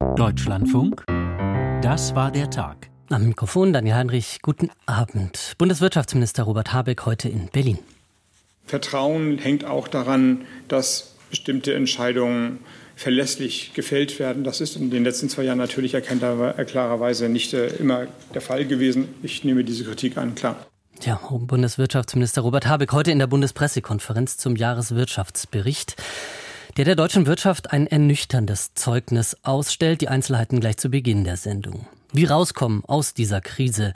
Deutschlandfunk, das war der Tag. Am Mikrofon Daniel Heinrich, guten Abend. Bundeswirtschaftsminister Robert Habeck heute in Berlin. Vertrauen hängt auch daran, dass bestimmte Entscheidungen verlässlich gefällt werden. Das ist in den letzten zwei Jahren natürlich klarerweise nicht äh, immer der Fall gewesen. Ich nehme diese Kritik an, klar. Ja, Bundeswirtschaftsminister Robert Habeck heute in der Bundespressekonferenz zum Jahreswirtschaftsbericht, der der deutschen Wirtschaft ein ernüchterndes Zeugnis ausstellt. Die Einzelheiten gleich zu Beginn der Sendung. Wie rauskommen aus dieser Krise?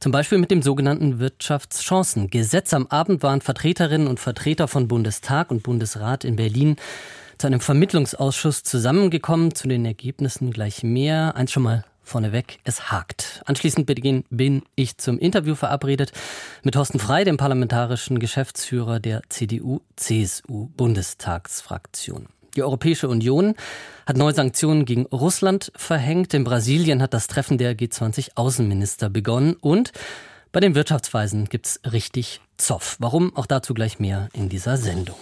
Zum Beispiel mit dem sogenannten Wirtschaftschancengesetz. Am Abend waren Vertreterinnen und Vertreter von Bundestag und Bundesrat in Berlin zu einem Vermittlungsausschuss zusammengekommen. Zu den Ergebnissen gleich mehr. Eins schon mal vorneweg, es hakt. Anschließend bin ich zum Interview verabredet mit Thorsten Frei, dem parlamentarischen Geschäftsführer der CDU-CSU-Bundestagsfraktion. Die Europäische Union hat neue Sanktionen gegen Russland verhängt. In Brasilien hat das Treffen der G20-Außenminister begonnen. Und bei den Wirtschaftsweisen gibt's richtig Zoff. Warum? Auch dazu gleich mehr in dieser Sendung.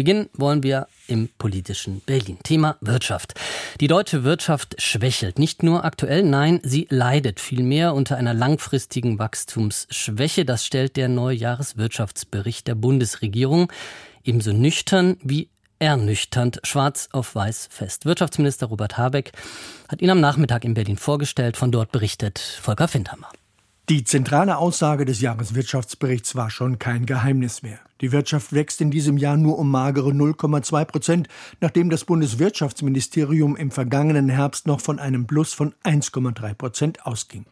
Beginnen wollen wir im politischen Berlin. Thema Wirtschaft. Die deutsche Wirtschaft schwächelt. Nicht nur aktuell, nein, sie leidet vielmehr unter einer langfristigen Wachstumsschwäche. Das stellt der neue Jahreswirtschaftsbericht der Bundesregierung ebenso nüchtern wie ernüchternd schwarz auf weiß fest. Wirtschaftsminister Robert Habeck hat ihn am Nachmittag in Berlin vorgestellt. Von dort berichtet Volker Findhammer. Die zentrale Aussage des Jahreswirtschaftsberichts war schon kein Geheimnis mehr. Die Wirtschaft wächst in diesem Jahr nur um magere 0,2 Prozent, nachdem das Bundeswirtschaftsministerium im vergangenen Herbst noch von einem Plus von 1,3 Prozent ausging.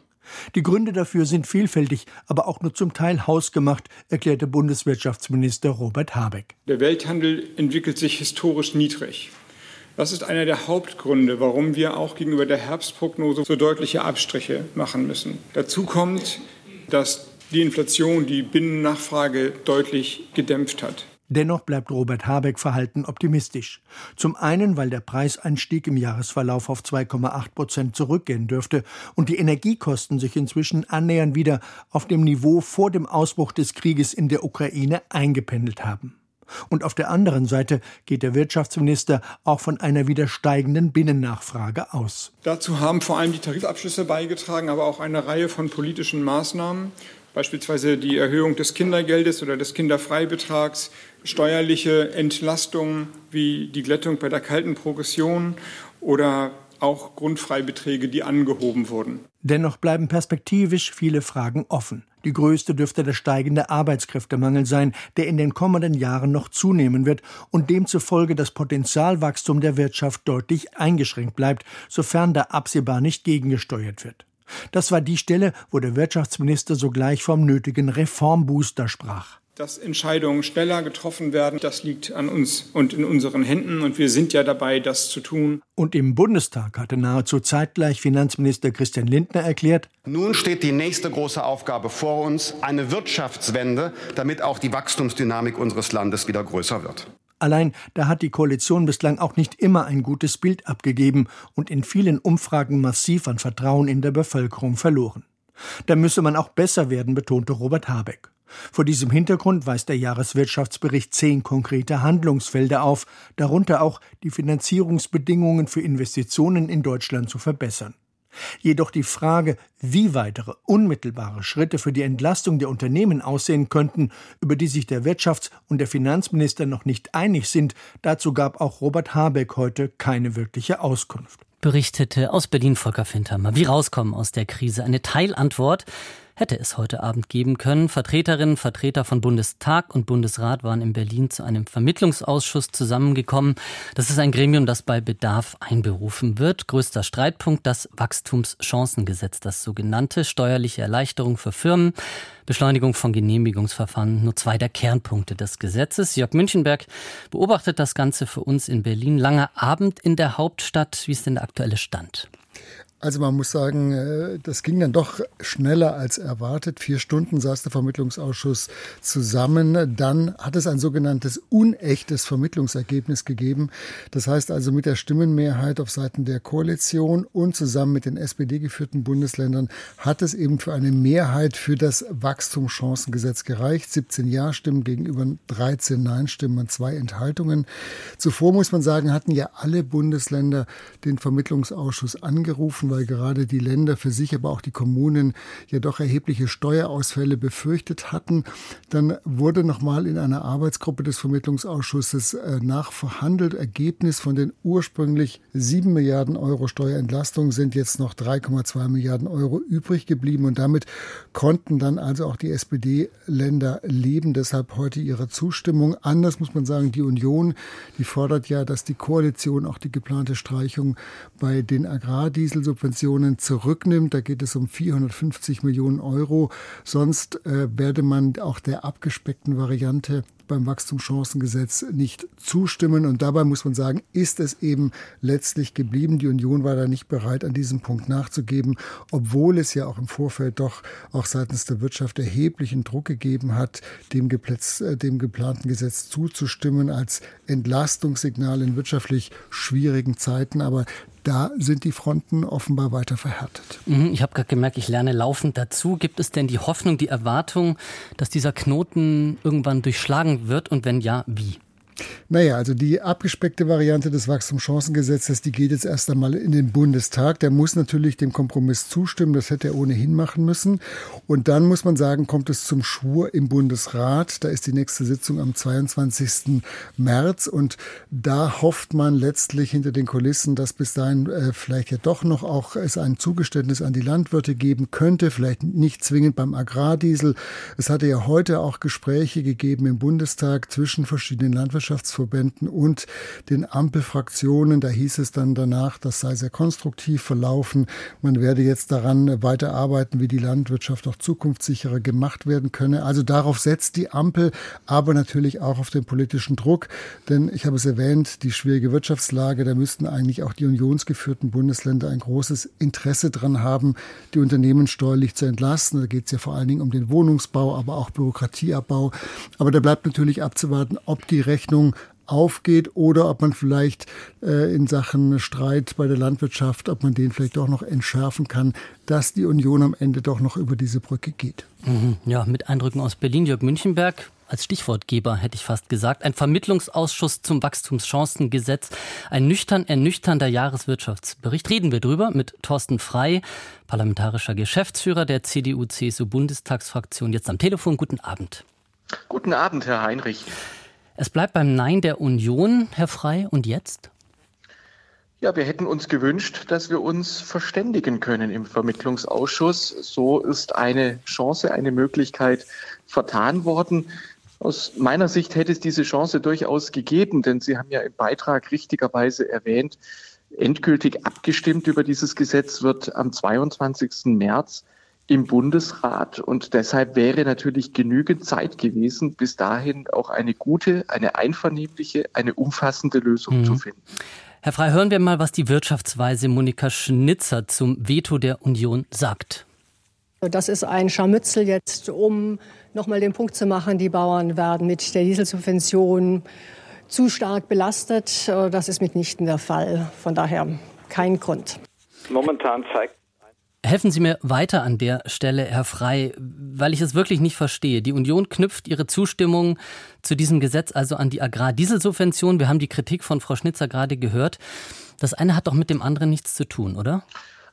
Die Gründe dafür sind vielfältig, aber auch nur zum Teil hausgemacht, erklärte Bundeswirtschaftsminister Robert Habeck. Der Welthandel entwickelt sich historisch niedrig. Das ist einer der Hauptgründe, warum wir auch gegenüber der Herbstprognose so deutliche Abstriche machen müssen. Dazu kommt, dass die Inflation die Binnennachfrage deutlich gedämpft hat. Dennoch bleibt Robert Habeck verhalten optimistisch. Zum einen, weil der Preiseinstieg im Jahresverlauf auf 2,8 Prozent zurückgehen dürfte und die Energiekosten sich inzwischen annähernd wieder auf dem Niveau vor dem Ausbruch des Krieges in der Ukraine eingependelt haben. Und auf der anderen Seite geht der Wirtschaftsminister auch von einer wieder steigenden Binnennachfrage aus. Dazu haben vor allem die Tarifabschlüsse beigetragen, aber auch eine Reihe von politischen Maßnahmen, beispielsweise die Erhöhung des Kindergeldes oder des Kinderfreibetrags, steuerliche Entlastungen wie die Glättung bei der kalten Progression oder auch Grundfreibeträge, die angehoben wurden. Dennoch bleiben perspektivisch viele Fragen offen. Die größte dürfte der steigende Arbeitskräftemangel sein, der in den kommenden Jahren noch zunehmen wird und demzufolge das Potenzialwachstum der Wirtschaft deutlich eingeschränkt bleibt, sofern da absehbar nicht gegengesteuert wird. Das war die Stelle, wo der Wirtschaftsminister sogleich vom nötigen Reformbooster sprach dass Entscheidungen schneller getroffen werden. Das liegt an uns und in unseren Händen und wir sind ja dabei, das zu tun. Und im Bundestag hatte nahezu zeitgleich Finanzminister Christian Lindner erklärt, nun steht die nächste große Aufgabe vor uns, eine Wirtschaftswende, damit auch die Wachstumsdynamik unseres Landes wieder größer wird. Allein da hat die Koalition bislang auch nicht immer ein gutes Bild abgegeben und in vielen Umfragen massiv an Vertrauen in der Bevölkerung verloren. Da müsse man auch besser werden, betonte Robert Habeck. Vor diesem Hintergrund weist der Jahreswirtschaftsbericht zehn konkrete Handlungsfelder auf, darunter auch die Finanzierungsbedingungen für Investitionen in Deutschland zu verbessern. Jedoch die Frage, wie weitere unmittelbare Schritte für die Entlastung der Unternehmen aussehen könnten, über die sich der Wirtschafts- und der Finanzminister noch nicht einig sind, dazu gab auch Robert Habeck heute keine wirkliche Auskunft. Berichtete aus Berlin Volker Fintermer. Wie rauskommen aus der Krise? Eine Teilantwort hätte es heute Abend geben können. Vertreterinnen, Vertreter von Bundestag und Bundesrat waren in Berlin zu einem Vermittlungsausschuss zusammengekommen. Das ist ein Gremium, das bei Bedarf einberufen wird. Größter Streitpunkt das Wachstumschancengesetz, das sogenannte steuerliche Erleichterung für Firmen, Beschleunigung von Genehmigungsverfahren, nur zwei der Kernpunkte des Gesetzes. Jörg Münchenberg beobachtet das Ganze für uns in Berlin. Langer Abend in der Hauptstadt. Wie ist denn der aktuelle Stand? Also man muss sagen, äh, das ging dann doch schneller als erwartet. Vier Stunden saß der Vermittlungsausschuss zusammen. Dann hat es ein sogenanntes unechtes Vermittlungsergebnis gegeben. Das heißt also mit der Stimmenmehrheit auf Seiten der Koalition und zusammen mit den SPD geführten Bundesländern hat es eben für eine Mehrheit für das Wachstumschancengesetz gereicht. 17 Ja-Stimmen gegenüber 13 Nein-Stimmen und zwei Enthaltungen. Zuvor muss man sagen, hatten ja alle Bundesländer den Vermittlungsausschuss angerufen weil gerade die Länder für sich, aber auch die Kommunen ja doch erhebliche Steuerausfälle befürchtet hatten. Dann wurde nochmal in einer Arbeitsgruppe des Vermittlungsausschusses äh, nachverhandelt. Ergebnis von den ursprünglich 7 Milliarden Euro Steuerentlastung sind jetzt noch 3,2 Milliarden Euro übrig geblieben und damit konnten dann also auch die SPD-Länder leben. Deshalb heute ihre Zustimmung. Anders muss man sagen, die Union, die fordert ja, dass die Koalition auch die geplante Streichung bei den Agrardiesel Subventionen zurücknimmt. Da geht es um 450 Millionen Euro. Sonst äh, werde man auch der abgespeckten Variante beim Wachstumschancengesetz nicht zustimmen. Und dabei muss man sagen, ist es eben letztlich geblieben. Die Union war da nicht bereit, an diesem Punkt nachzugeben, obwohl es ja auch im Vorfeld doch auch seitens der Wirtschaft erheblichen Druck gegeben hat, dem, Geplätz, äh, dem geplanten Gesetz zuzustimmen als Entlastungssignal in wirtschaftlich schwierigen Zeiten. Aber da sind die Fronten offenbar weiter verhärtet. Mhm, ich habe gerade gemerkt, ich lerne laufend dazu. Gibt es denn die Hoffnung, die Erwartung, dass dieser Knoten irgendwann durchschlagen wird? Und wenn ja, wie? Naja, also die abgespeckte Variante des Wachstumschancengesetzes, die geht jetzt erst einmal in den Bundestag. Der muss natürlich dem Kompromiss zustimmen. Das hätte er ohnehin machen müssen. Und dann muss man sagen, kommt es zum Schwur im Bundesrat. Da ist die nächste Sitzung am 22. März. Und da hofft man letztlich hinter den Kulissen, dass bis dahin äh, vielleicht ja doch noch auch es ein Zugeständnis an die Landwirte geben könnte. Vielleicht nicht zwingend beim Agrardiesel. Es hatte ja heute auch Gespräche gegeben im Bundestag zwischen verschiedenen Landwirtschaften Wirtschaftsverbänden und den Ampelfraktionen. Da hieß es dann danach, das sei sehr konstruktiv verlaufen. Man werde jetzt daran weiterarbeiten, wie die Landwirtschaft auch zukunftssicherer gemacht werden könne. Also darauf setzt die Ampel, aber natürlich auch auf den politischen Druck. Denn ich habe es erwähnt, die schwierige Wirtschaftslage, da müssten eigentlich auch die unionsgeführten Bundesländer ein großes Interesse dran haben, die Unternehmen steuerlich zu entlasten. Da geht es ja vor allen Dingen um den Wohnungsbau, aber auch Bürokratieabbau. Aber da bleibt natürlich abzuwarten, ob die Rechnung Rechnung aufgeht oder ob man vielleicht äh, in Sachen Streit bei der Landwirtschaft, ob man den vielleicht doch noch entschärfen kann, dass die Union am Ende doch noch über diese Brücke geht. Mhm, ja, mit Eindrücken aus Berlin, Jörg Münchenberg. Als Stichwortgeber hätte ich fast gesagt, ein Vermittlungsausschuss zum Wachstumschancengesetz, ein nüchtern ernüchternder Jahreswirtschaftsbericht. Reden wir drüber mit Thorsten Frei, parlamentarischer Geschäftsführer der CDU-CSU-Bundestagsfraktion, jetzt am Telefon. Guten Abend. Guten Abend, Herr Heinrich. Es bleibt beim Nein der Union, Herr Frei. Und jetzt? Ja, wir hätten uns gewünscht, dass wir uns verständigen können im Vermittlungsausschuss. So ist eine Chance, eine Möglichkeit vertan worden. Aus meiner Sicht hätte es diese Chance durchaus gegeben, denn Sie haben ja im Beitrag richtigerweise erwähnt, endgültig abgestimmt über dieses Gesetz wird am 22. März im Bundesrat. Und deshalb wäre natürlich genügend Zeit gewesen, bis dahin auch eine gute, eine einvernehmliche, eine umfassende Lösung mhm. zu finden. Herr Frei, hören wir mal, was die Wirtschaftsweise Monika Schnitzer zum Veto der Union sagt. Das ist ein Scharmützel jetzt, um nochmal den Punkt zu machen, die Bauern werden mit der Dieselsubvention zu stark belastet. Das ist mitnichten der Fall. Von daher kein Grund. Momentan zeigt Helfen Sie mir weiter an der Stelle, Herr Frei, weil ich es wirklich nicht verstehe. Die Union knüpft ihre Zustimmung zu diesem Gesetz also an die Agrardieselsubvention. Wir haben die Kritik von Frau Schnitzer gerade gehört. Das eine hat doch mit dem anderen nichts zu tun, oder?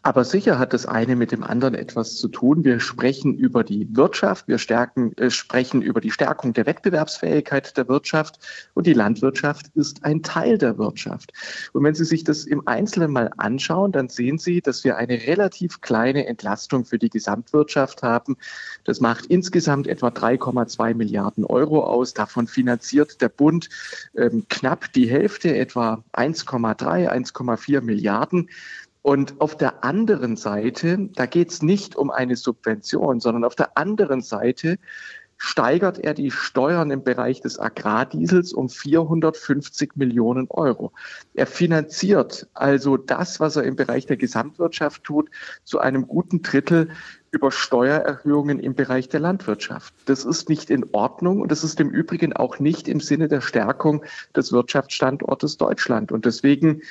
Aber sicher hat das eine mit dem anderen etwas zu tun. Wir sprechen über die Wirtschaft, wir stärken, äh, sprechen über die Stärkung der Wettbewerbsfähigkeit der Wirtschaft und die Landwirtschaft ist ein Teil der Wirtschaft. Und wenn Sie sich das im Einzelnen mal anschauen, dann sehen Sie, dass wir eine relativ kleine Entlastung für die Gesamtwirtschaft haben. Das macht insgesamt etwa 3,2 Milliarden Euro aus. Davon finanziert der Bund ähm, knapp die Hälfte, etwa 1,3, 1,4 Milliarden. Und auf der anderen Seite, da geht es nicht um eine Subvention, sondern auf der anderen Seite steigert er die Steuern im Bereich des Agrardiesels um 450 Millionen Euro. Er finanziert also das, was er im Bereich der Gesamtwirtschaft tut, zu einem guten Drittel über Steuererhöhungen im Bereich der Landwirtschaft. Das ist nicht in Ordnung und das ist im Übrigen auch nicht im Sinne der Stärkung des Wirtschaftsstandortes Deutschland. Und deswegen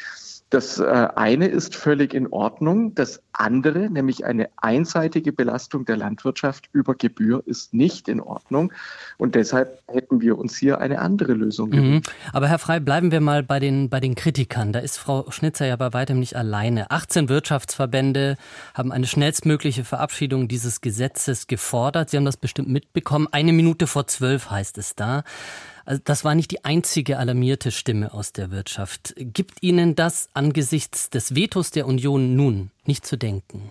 das äh, eine ist völlig in Ordnung. Das andere, nämlich eine einseitige Belastung der Landwirtschaft über Gebühr, ist nicht in Ordnung. Und deshalb hätten wir uns hier eine andere Lösung mhm. gewünscht. Mhm. Aber Herr Frei, bleiben wir mal bei den, bei den Kritikern. Da ist Frau Schnitzer ja bei weitem nicht alleine. 18 Wirtschaftsverbände haben eine schnellstmögliche Verabschiedung dieses Gesetzes gefordert. Sie haben das bestimmt mitbekommen. Eine Minute vor zwölf heißt es da. Also das war nicht die einzige alarmierte Stimme aus der Wirtschaft. Gibt Ihnen das angesichts des Vetos der Union nun nicht zu denken?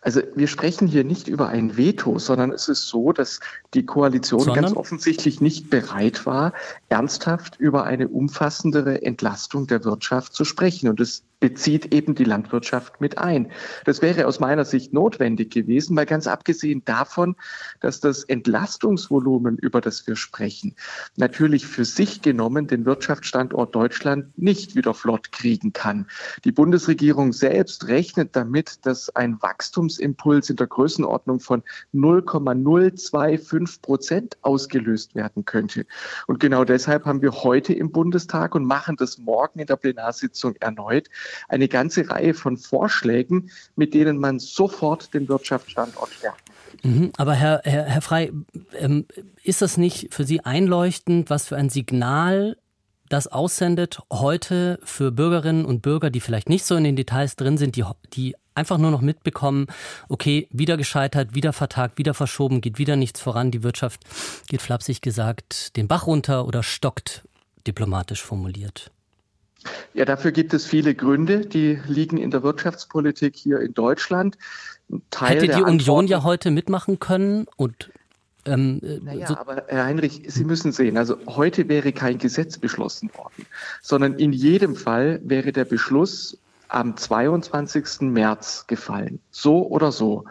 Also wir sprechen hier nicht über ein Veto, sondern es ist so, dass die Koalition sondern? ganz offensichtlich nicht bereit war, ernsthaft über eine umfassendere Entlastung der Wirtschaft zu sprechen. Und es bezieht eben die Landwirtschaft mit ein. Das wäre aus meiner Sicht notwendig gewesen, weil ganz abgesehen davon, dass das Entlastungsvolumen, über das wir sprechen, natürlich für sich genommen den Wirtschaftsstandort Deutschland nicht wieder flott kriegen kann. Die Bundesregierung selbst rechnet damit, dass ein Wachstumsimpuls in der Größenordnung von 0,025 Prozent ausgelöst werden könnte. Und genau deshalb haben wir heute im Bundestag und machen das morgen in der Plenarsitzung erneut eine ganze Reihe von Vorschlägen, mit denen man sofort den Wirtschaftsstandort stärkt. Mhm, aber Herr, Herr, Herr Frei, ähm, ist das nicht für Sie einleuchtend, was für ein Signal das aussendet heute für Bürgerinnen und Bürger, die vielleicht nicht so in den Details drin sind, die, die einfach nur noch mitbekommen, okay, wieder gescheitert, wieder vertagt, wieder verschoben, geht wieder nichts voran, die Wirtschaft geht flapsig gesagt den Bach runter oder stockt, diplomatisch formuliert. Ja, dafür gibt es viele Gründe, die liegen in der Wirtschaftspolitik hier in Deutschland. Teil Hätte die Union ja heute mitmachen können und ähm, äh, naja, so aber Herr Heinrich, Sie müssen sehen, also heute wäre kein Gesetz beschlossen worden, sondern in jedem Fall wäre der Beschluss am 22. März gefallen. So oder so.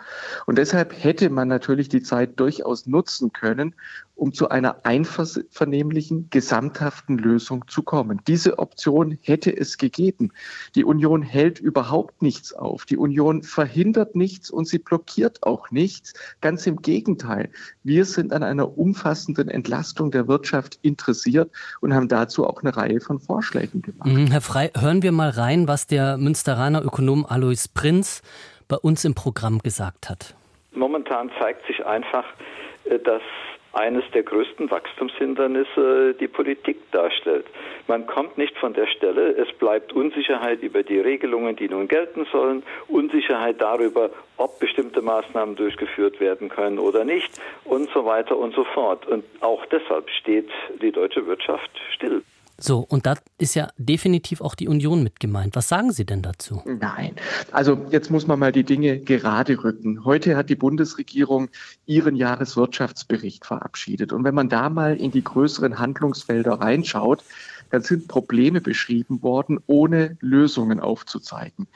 Und deshalb hätte man natürlich die Zeit durchaus nutzen können, um zu einer einvernehmlichen, gesamthaften Lösung zu kommen. Diese Option hätte es gegeben. Die Union hält überhaupt nichts auf. Die Union verhindert nichts und sie blockiert auch nichts. Ganz im Gegenteil. Wir sind an einer umfassenden Entlastung der Wirtschaft interessiert und haben dazu auch eine Reihe von Vorschlägen gemacht. Mhm, Herr Frei, hören wir mal rein, was der Münsteraner Ökonom Alois Prinz bei uns im Programm gesagt hat. Momentan zeigt sich einfach, äh, dass eines der größten Wachstumshindernisse die Politik darstellt. Man kommt nicht von der Stelle, es bleibt Unsicherheit über die Regelungen, die nun gelten sollen, Unsicherheit darüber, ob bestimmte Maßnahmen durchgeführt werden können oder nicht und so weiter und so fort. Und auch deshalb steht die deutsche Wirtschaft still. So, und da ist ja definitiv auch die Union mit gemeint. Was sagen Sie denn dazu? Nein. Also jetzt muss man mal die Dinge gerade rücken. Heute hat die Bundesregierung ihren Jahreswirtschaftsbericht verabschiedet. Und wenn man da mal in die größeren Handlungsfelder reinschaut, dann sind Probleme beschrieben worden, ohne Lösungen aufzuzeigen.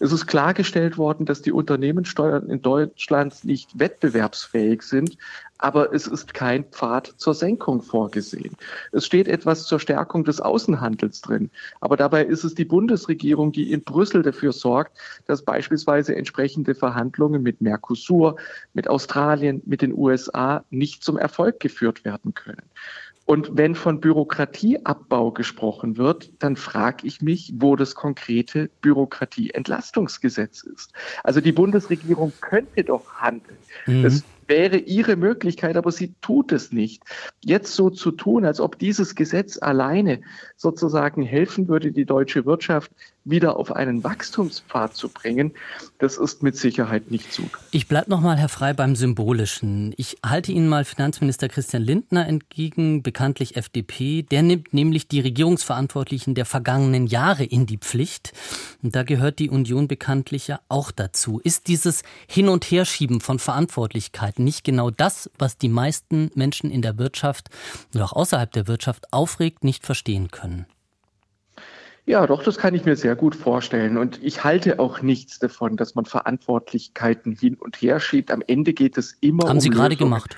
Es ist klargestellt worden, dass die Unternehmenssteuern in Deutschland nicht wettbewerbsfähig sind, aber es ist kein Pfad zur Senkung vorgesehen. Es steht etwas zur Stärkung des Außenhandels drin, aber dabei ist es die Bundesregierung, die in Brüssel dafür sorgt, dass beispielsweise entsprechende Verhandlungen mit Mercosur, mit Australien, mit den USA nicht zum Erfolg geführt werden können. Und wenn von Bürokratieabbau gesprochen wird, dann frage ich mich, wo das konkrete Bürokratieentlastungsgesetz ist. Also die Bundesregierung könnte doch handeln. Mhm. Das wäre ihre Möglichkeit, aber sie tut es nicht. Jetzt so zu tun, als ob dieses Gesetz alleine sozusagen helfen würde, die deutsche Wirtschaft wieder auf einen Wachstumspfad zu bringen, das ist mit Sicherheit nicht so. Ich bleibe noch mal, Herr Frei, beim Symbolischen. Ich halte Ihnen mal Finanzminister Christian Lindner entgegen, bekanntlich FDP. Der nimmt nämlich die Regierungsverantwortlichen der vergangenen Jahre in die Pflicht. Und da gehört die Union bekanntlich ja auch dazu. Ist dieses Hin- und Herschieben von Verantwortlichkeiten nicht genau das, was die meisten Menschen in der Wirtschaft oder auch außerhalb der Wirtschaft aufregt, nicht verstehen können? Ja, doch, das kann ich mir sehr gut vorstellen. Und ich halte auch nichts davon, dass man Verantwortlichkeiten hin und her schiebt. Am Ende geht es immer Haben um Sie gerade gemacht?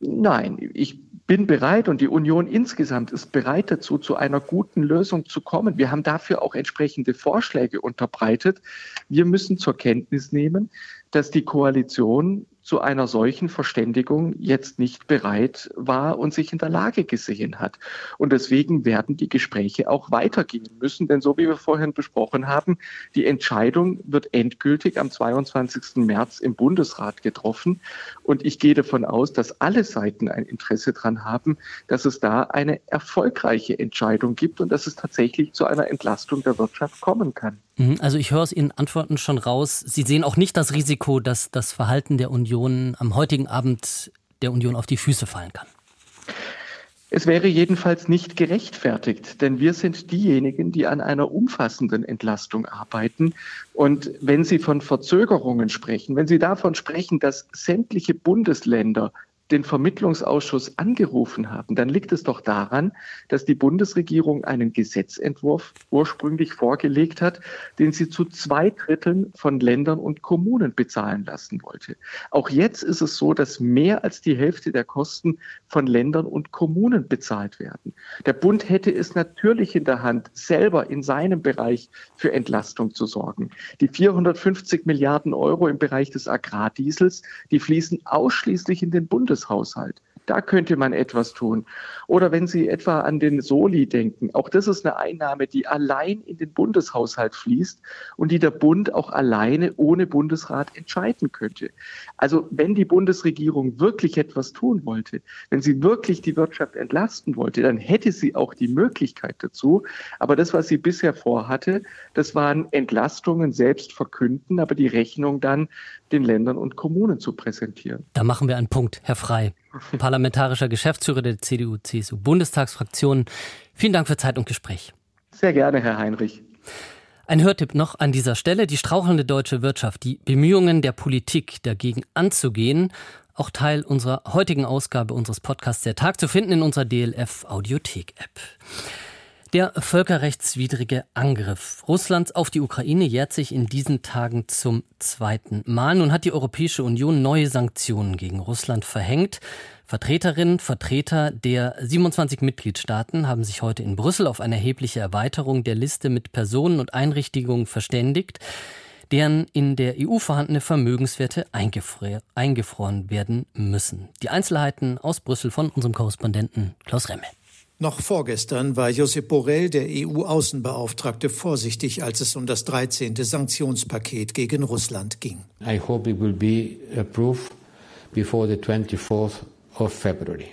Nein, ich bin bereit und die Union insgesamt ist bereit dazu, zu einer guten Lösung zu kommen. Wir haben dafür auch entsprechende Vorschläge unterbreitet. Wir müssen zur Kenntnis nehmen, dass die Koalition zu einer solchen Verständigung jetzt nicht bereit war und sich in der Lage gesehen hat. Und deswegen werden die Gespräche auch weitergehen müssen, denn so wie wir vorhin besprochen haben, die Entscheidung wird endgültig am 22. März im Bundesrat getroffen. Und ich gehe davon aus, dass alle Seiten ein Interesse daran haben, dass es da eine erfolgreiche Entscheidung gibt und dass es tatsächlich zu einer Entlastung der Wirtschaft kommen kann. Mhm, also ich höre aus Ihren Antworten schon raus, Sie sehen auch nicht das Risiko, dass das Verhalten der Union am heutigen Abend der Union auf die Füße fallen kann. Es wäre jedenfalls nicht gerechtfertigt, denn wir sind diejenigen, die an einer umfassenden Entlastung arbeiten. Und wenn Sie von Verzögerungen sprechen, wenn Sie davon sprechen, dass sämtliche Bundesländer den Vermittlungsausschuss angerufen haben, dann liegt es doch daran, dass die Bundesregierung einen Gesetzentwurf ursprünglich vorgelegt hat, den sie zu zwei Dritteln von Ländern und Kommunen bezahlen lassen wollte. Auch jetzt ist es so, dass mehr als die Hälfte der Kosten von Ländern und Kommunen bezahlt werden. Der Bund hätte es natürlich in der Hand, selber in seinem Bereich für Entlastung zu sorgen. Die 450 Milliarden Euro im Bereich des Agrardiesels, die fließen ausschließlich in den Bundes Bundeshaushalt. Da könnte man etwas tun. Oder wenn Sie etwa an den Soli denken, auch das ist eine Einnahme, die allein in den Bundeshaushalt fließt und die der Bund auch alleine ohne Bundesrat entscheiden könnte. Also wenn die Bundesregierung wirklich etwas tun wollte, wenn sie wirklich die Wirtschaft entlasten wollte, dann hätte sie auch die Möglichkeit dazu. Aber das, was sie bisher vorhatte, das waren Entlastungen selbst verkünden, aber die Rechnung dann den Ländern und Kommunen zu präsentieren. Da machen wir einen Punkt, Herr Frei, parlamentarischer Geschäftsführer der CDU-CSU-Bundestagsfraktion. Vielen Dank für Zeit und Gespräch. Sehr gerne, Herr Heinrich. Ein Hörtipp noch an dieser Stelle. Die strauchelnde deutsche Wirtschaft, die Bemühungen der Politik dagegen anzugehen, auch Teil unserer heutigen Ausgabe unseres Podcasts Der Tag zu finden in unserer DLF Audiothek App. Der völkerrechtswidrige Angriff Russlands auf die Ukraine jährt sich in diesen Tagen zum zweiten Mal. Nun hat die Europäische Union neue Sanktionen gegen Russland verhängt. Vertreterinnen, Vertreter der 27 Mitgliedstaaten haben sich heute in Brüssel auf eine erhebliche Erweiterung der Liste mit Personen und Einrichtungen verständigt, deren in der EU vorhandene Vermögenswerte eingefroren werden müssen. Die Einzelheiten aus Brüssel von unserem Korrespondenten Klaus Remme. Noch vorgestern war Josep Borrell, der EU-Außenbeauftragte, vorsichtig, als es um das 13. Sanktionspaket gegen Russland ging. I hope it will be approved before the 24th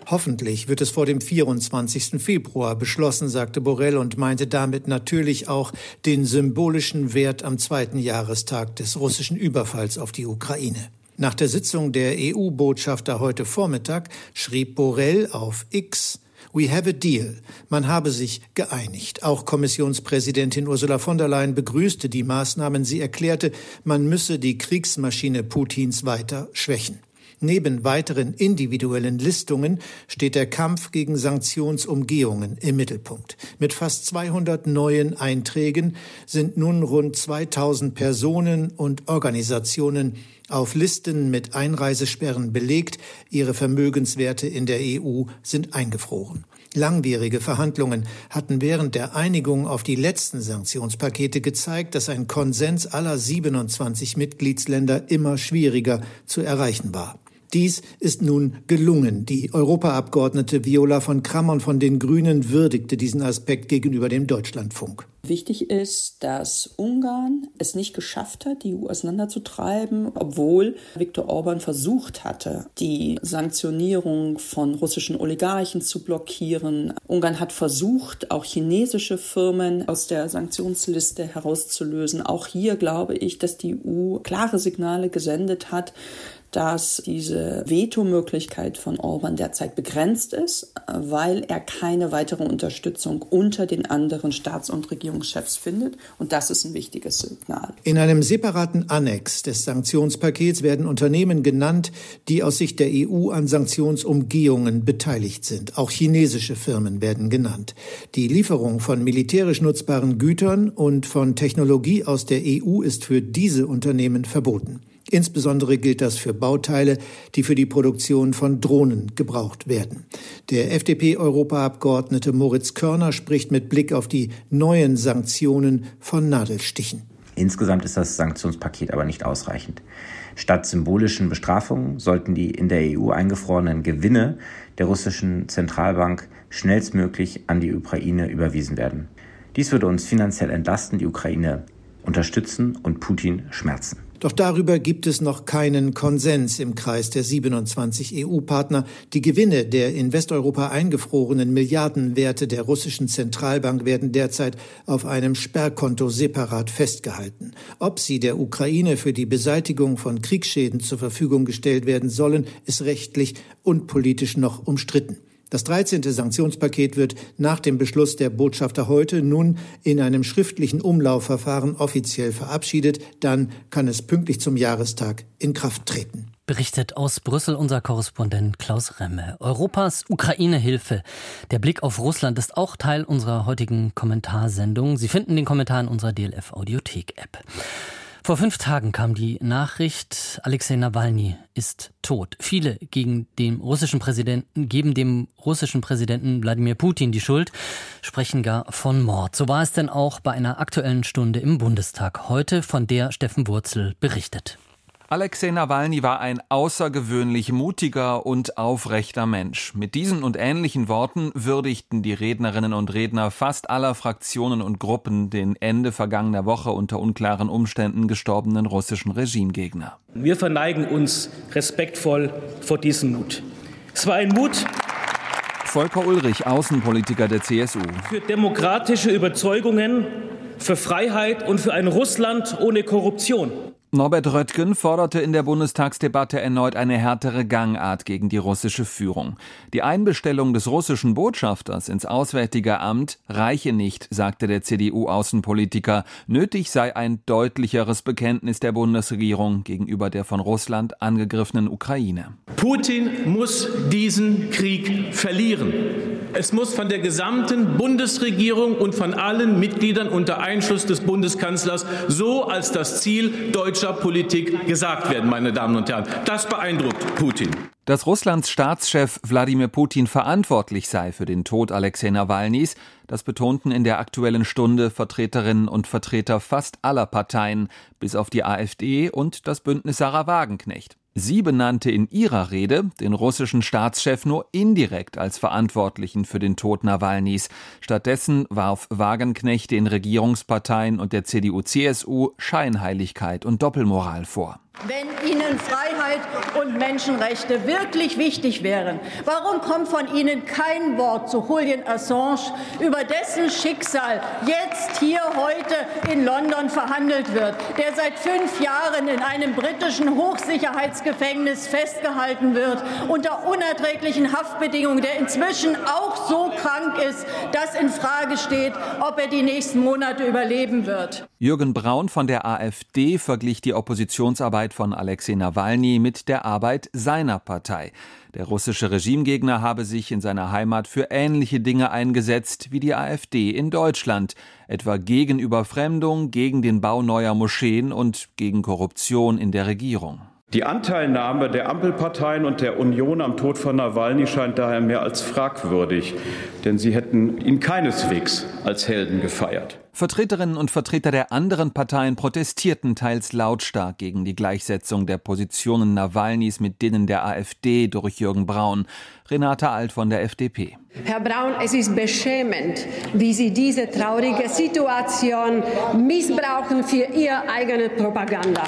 Hoffentlich wird es vor dem 24. Februar beschlossen, sagte Borrell und meinte damit natürlich auch den symbolischen Wert am zweiten Jahrestag des russischen Überfalls auf die Ukraine. Nach der Sitzung der EU-Botschafter heute Vormittag schrieb Borrell auf X, We have a deal. Man habe sich geeinigt. Auch Kommissionspräsidentin Ursula von der Leyen begrüßte die Maßnahmen. Sie erklärte, man müsse die Kriegsmaschine Putins weiter schwächen. Neben weiteren individuellen Listungen steht der Kampf gegen Sanktionsumgehungen im Mittelpunkt. Mit fast 200 neuen Einträgen sind nun rund 2000 Personen und Organisationen auf Listen mit Einreisesperren belegt, ihre Vermögenswerte in der EU sind eingefroren. Langwierige Verhandlungen hatten während der Einigung auf die letzten Sanktionspakete gezeigt, dass ein Konsens aller 27 Mitgliedsländer immer schwieriger zu erreichen war. Dies ist nun gelungen. Die Europaabgeordnete Viola von Krammern von den Grünen würdigte diesen Aspekt gegenüber dem Deutschlandfunk. Wichtig ist, dass Ungarn es nicht geschafft hat, die EU auseinanderzutreiben, obwohl Viktor Orban versucht hatte, die Sanktionierung von russischen Oligarchen zu blockieren. Ungarn hat versucht, auch chinesische Firmen aus der Sanktionsliste herauszulösen. Auch hier glaube ich, dass die EU klare Signale gesendet hat, dass diese Vetomöglichkeit von Orban derzeit begrenzt ist, weil er keine weitere Unterstützung unter den anderen Staats- und Regierungschefs findet. Und das ist ein wichtiges Signal. In einem separaten Annex des Sanktionspakets werden Unternehmen genannt, die aus Sicht der EU an Sanktionsumgehungen beteiligt sind. Auch chinesische Firmen werden genannt. Die Lieferung von militärisch nutzbaren Gütern und von Technologie aus der EU ist für diese Unternehmen verboten. Insbesondere gilt das für Bauteile, die für die Produktion von Drohnen gebraucht werden. Der FDP-Europaabgeordnete Moritz Körner spricht mit Blick auf die neuen Sanktionen von Nadelstichen. Insgesamt ist das Sanktionspaket aber nicht ausreichend. Statt symbolischen Bestrafungen sollten die in der EU eingefrorenen Gewinne der russischen Zentralbank schnellstmöglich an die Ukraine überwiesen werden. Dies würde uns finanziell entlasten, die Ukraine unterstützen und Putin schmerzen. Doch darüber gibt es noch keinen Konsens im Kreis der 27 EU-Partner. Die Gewinne der in Westeuropa eingefrorenen Milliardenwerte der russischen Zentralbank werden derzeit auf einem Sperrkonto separat festgehalten. Ob sie der Ukraine für die Beseitigung von Kriegsschäden zur Verfügung gestellt werden sollen, ist rechtlich und politisch noch umstritten. Das 13. Sanktionspaket wird nach dem Beschluss der Botschafter heute nun in einem schriftlichen Umlaufverfahren offiziell verabschiedet. Dann kann es pünktlich zum Jahrestag in Kraft treten. Berichtet aus Brüssel unser Korrespondent Klaus Remme. Europas Ukraine-Hilfe. Der Blick auf Russland ist auch Teil unserer heutigen Kommentarsendung. Sie finden den Kommentar in unserer DLF Audiothek-App. Vor fünf Tagen kam die Nachricht, Alexei Nawalny ist tot. Viele gegen den russischen Präsidenten, geben dem russischen Präsidenten Wladimir Putin die Schuld, sprechen gar von Mord. So war es denn auch bei einer aktuellen Stunde im Bundestag. Heute von der Steffen Wurzel berichtet. Alexei Nawalny war ein außergewöhnlich mutiger und aufrechter Mensch. Mit diesen und ähnlichen Worten würdigten die Rednerinnen und Redner fast aller Fraktionen und Gruppen den Ende vergangener Woche unter unklaren Umständen gestorbenen russischen Regimegegner. Wir verneigen uns respektvoll vor diesem Mut. Es war ein Mut, Volker Ulrich, Außenpolitiker der CSU. Für demokratische Überzeugungen, für Freiheit und für ein Russland ohne Korruption. Norbert Röttgen forderte in der Bundestagsdebatte erneut eine härtere Gangart gegen die russische Führung. Die Einbestellung des russischen Botschafters ins Auswärtige Amt reiche nicht, sagte der CDU-Außenpolitiker. Nötig sei ein deutlicheres Bekenntnis der Bundesregierung gegenüber der von Russland angegriffenen Ukraine. Putin muss diesen Krieg verlieren. Es muss von der gesamten Bundesregierung und von allen Mitgliedern unter Einschluss des Bundeskanzlers so als das Ziel deutscher Politik gesagt werden, meine Damen und Herren. Das beeindruckt Putin. Dass Russlands Staatschef Wladimir Putin verantwortlich sei für den Tod Alexei Nawalnys, das betonten in der aktuellen Stunde Vertreterinnen und Vertreter fast aller Parteien, bis auf die AfD und das Bündnis Sarah Wagenknecht. Sie benannte in ihrer Rede den russischen Staatschef nur indirekt als Verantwortlichen für den Tod Nawalnys. Stattdessen warf Wagenknecht den Regierungsparteien und der CDU-CSU Scheinheiligkeit und Doppelmoral vor. Wenn Ihnen Freiheit und Menschenrechte wirklich wichtig wären, warum kommt von Ihnen kein Wort zu Julian Assange, über dessen Schicksal jetzt hier heute in London verhandelt wird, der seit fünf Jahren in einem britischen Hochsicherheitsgefängnis festgehalten wird, unter unerträglichen Haftbedingungen, der inzwischen auch so krank ist, dass in Frage steht, ob er die nächsten Monate überleben wird. Jürgen Braun von der AfD verglich die Oppositionsarbeit von Alexei Nawalny mit der Arbeit seiner Partei. Der russische Regimegegner habe sich in seiner Heimat für ähnliche Dinge eingesetzt wie die AfD in Deutschland, etwa gegen Überfremdung, gegen den Bau neuer Moscheen und gegen Korruption in der Regierung. Die Anteilnahme der Ampelparteien und der Union am Tod von Nawalny scheint daher mehr als fragwürdig, denn sie hätten ihn keineswegs als Helden gefeiert. Vertreterinnen und Vertreter der anderen Parteien protestierten teils lautstark gegen die Gleichsetzung der Positionen Nawalnys mit denen der AfD durch Jürgen Braun. Renate Alt von der FDP. Herr Braun, es ist beschämend, wie Sie diese traurige Situation missbrauchen für Ihre eigene Propaganda.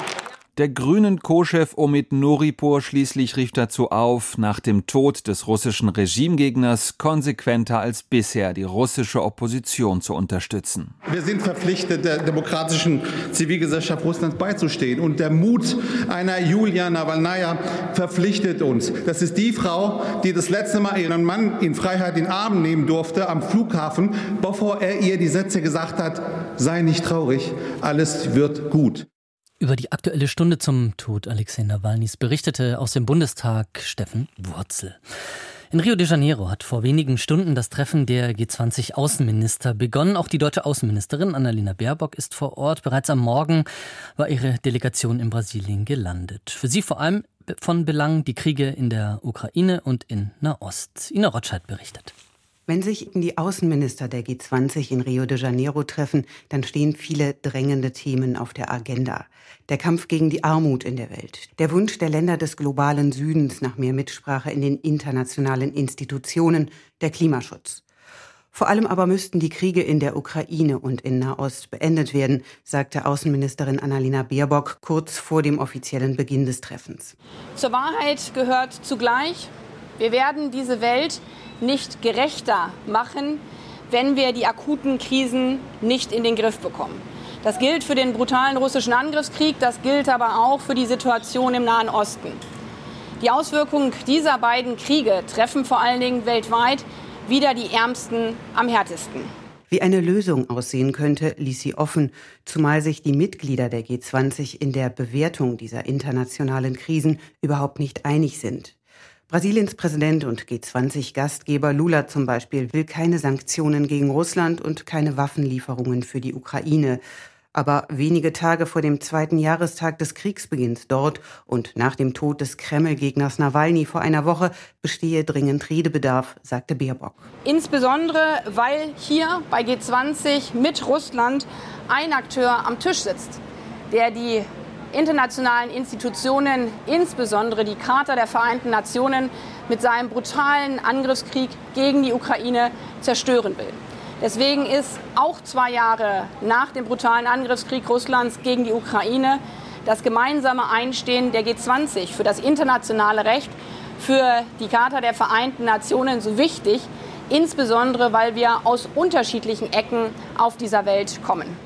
Der grünen Co-Chef Omid Noripur schließlich rief dazu auf, nach dem Tod des russischen Regimegegners konsequenter als bisher die russische Opposition zu unterstützen. Wir sind verpflichtet, der demokratischen Zivilgesellschaft Russlands beizustehen. Und der Mut einer Julia Nawalnaja verpflichtet uns. Das ist die Frau, die das letzte Mal ihren Mann in Freiheit in Arm nehmen durfte am Flughafen, bevor er ihr die Sätze gesagt hat, sei nicht traurig, alles wird gut. Über die aktuelle Stunde zum Tod Alexei Nawalnys berichtete aus dem Bundestag Steffen Wurzel. In Rio de Janeiro hat vor wenigen Stunden das Treffen der G20-Außenminister begonnen. Auch die deutsche Außenministerin Annalena Baerbock ist vor Ort. Bereits am Morgen war ihre Delegation in Brasilien gelandet. Für sie vor allem von Belang die Kriege in der Ukraine und in Nahost. Ina Rotscheid berichtet. Wenn sich die Außenminister der G20 in Rio de Janeiro treffen, dann stehen viele drängende Themen auf der Agenda. Der Kampf gegen die Armut in der Welt, der Wunsch der Länder des globalen Südens nach mehr Mitsprache in den internationalen Institutionen, der Klimaschutz. Vor allem aber müssten die Kriege in der Ukraine und in Nahost beendet werden, sagte Außenministerin Annalena Baerbock kurz vor dem offiziellen Beginn des Treffens. Zur Wahrheit gehört zugleich, wir werden diese Welt nicht gerechter machen, wenn wir die akuten Krisen nicht in den Griff bekommen. Das gilt für den brutalen russischen Angriffskrieg, das gilt aber auch für die Situation im Nahen Osten. Die Auswirkungen dieser beiden Kriege treffen vor allen Dingen weltweit wieder die Ärmsten am härtesten. Wie eine Lösung aussehen könnte, ließ sie offen, zumal sich die Mitglieder der G20 in der Bewertung dieser internationalen Krisen überhaupt nicht einig sind. Brasiliens Präsident und G20-Gastgeber Lula zum Beispiel will keine Sanktionen gegen Russland und keine Waffenlieferungen für die Ukraine. Aber wenige Tage vor dem zweiten Jahrestag des Kriegsbeginns dort und nach dem Tod des Kreml-Gegners Nawalny vor einer Woche bestehe dringend Redebedarf, sagte Baerbock. Insbesondere, weil hier bei G20 mit Russland ein Akteur am Tisch sitzt, der die internationalen Institutionen, insbesondere die Charta der Vereinten Nationen, mit seinem brutalen Angriffskrieg gegen die Ukraine zerstören will. Deswegen ist auch zwei Jahre nach dem brutalen Angriffskrieg Russlands gegen die Ukraine das gemeinsame Einstehen der G20 für das internationale Recht, für die Charta der Vereinten Nationen so wichtig, insbesondere weil wir aus unterschiedlichen Ecken auf dieser Welt kommen.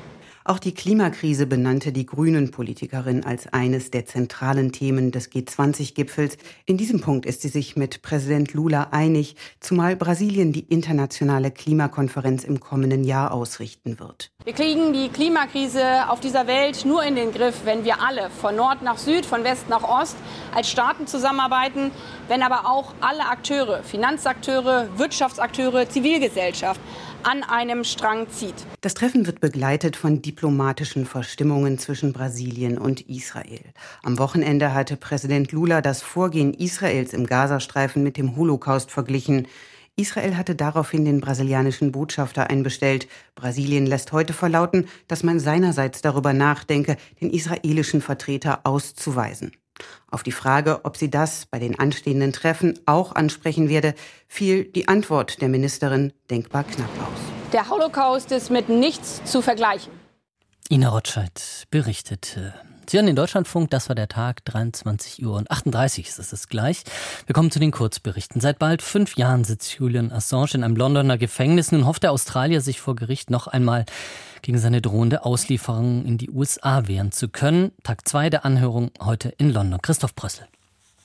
Auch die Klimakrise benannte die Grünen-Politikerin als eines der zentralen Themen des G20-Gipfels. In diesem Punkt ist sie sich mit Präsident Lula einig, zumal Brasilien die internationale Klimakonferenz im kommenden Jahr ausrichten wird. Wir kriegen die Klimakrise auf dieser Welt nur in den Griff, wenn wir alle von Nord nach Süd, von West nach Ost als Staaten zusammenarbeiten, wenn aber auch alle Akteure, Finanzakteure, Wirtschaftsakteure, Zivilgesellschaft an einem Strang zieht. Das Treffen wird begleitet von diplomatischen Verstimmungen zwischen Brasilien und Israel. Am Wochenende hatte Präsident Lula das Vorgehen Israels im Gazastreifen mit dem Holocaust verglichen. Israel hatte daraufhin den brasilianischen Botschafter einbestellt. Brasilien lässt heute verlauten, dass man seinerseits darüber nachdenke, den israelischen Vertreter auszuweisen. Auf die Frage, ob sie das bei den anstehenden Treffen auch ansprechen werde, fiel die Antwort der Ministerin denkbar knapp aus. Der Holocaust ist mit nichts zu vergleichen. Ina Rotscheid berichtete. Sie hören den Deutschlandfunk, das war der Tag, 23 Uhr und 38 ist es gleich. Wir kommen zu den Kurzberichten. Seit bald fünf Jahren sitzt Julian Assange in einem Londoner Gefängnis. Nun hofft der Australier, sich vor Gericht noch einmal gegen seine drohende Auslieferung in die USA wehren zu können. Tag zwei der Anhörung heute in London. Christoph Brössel.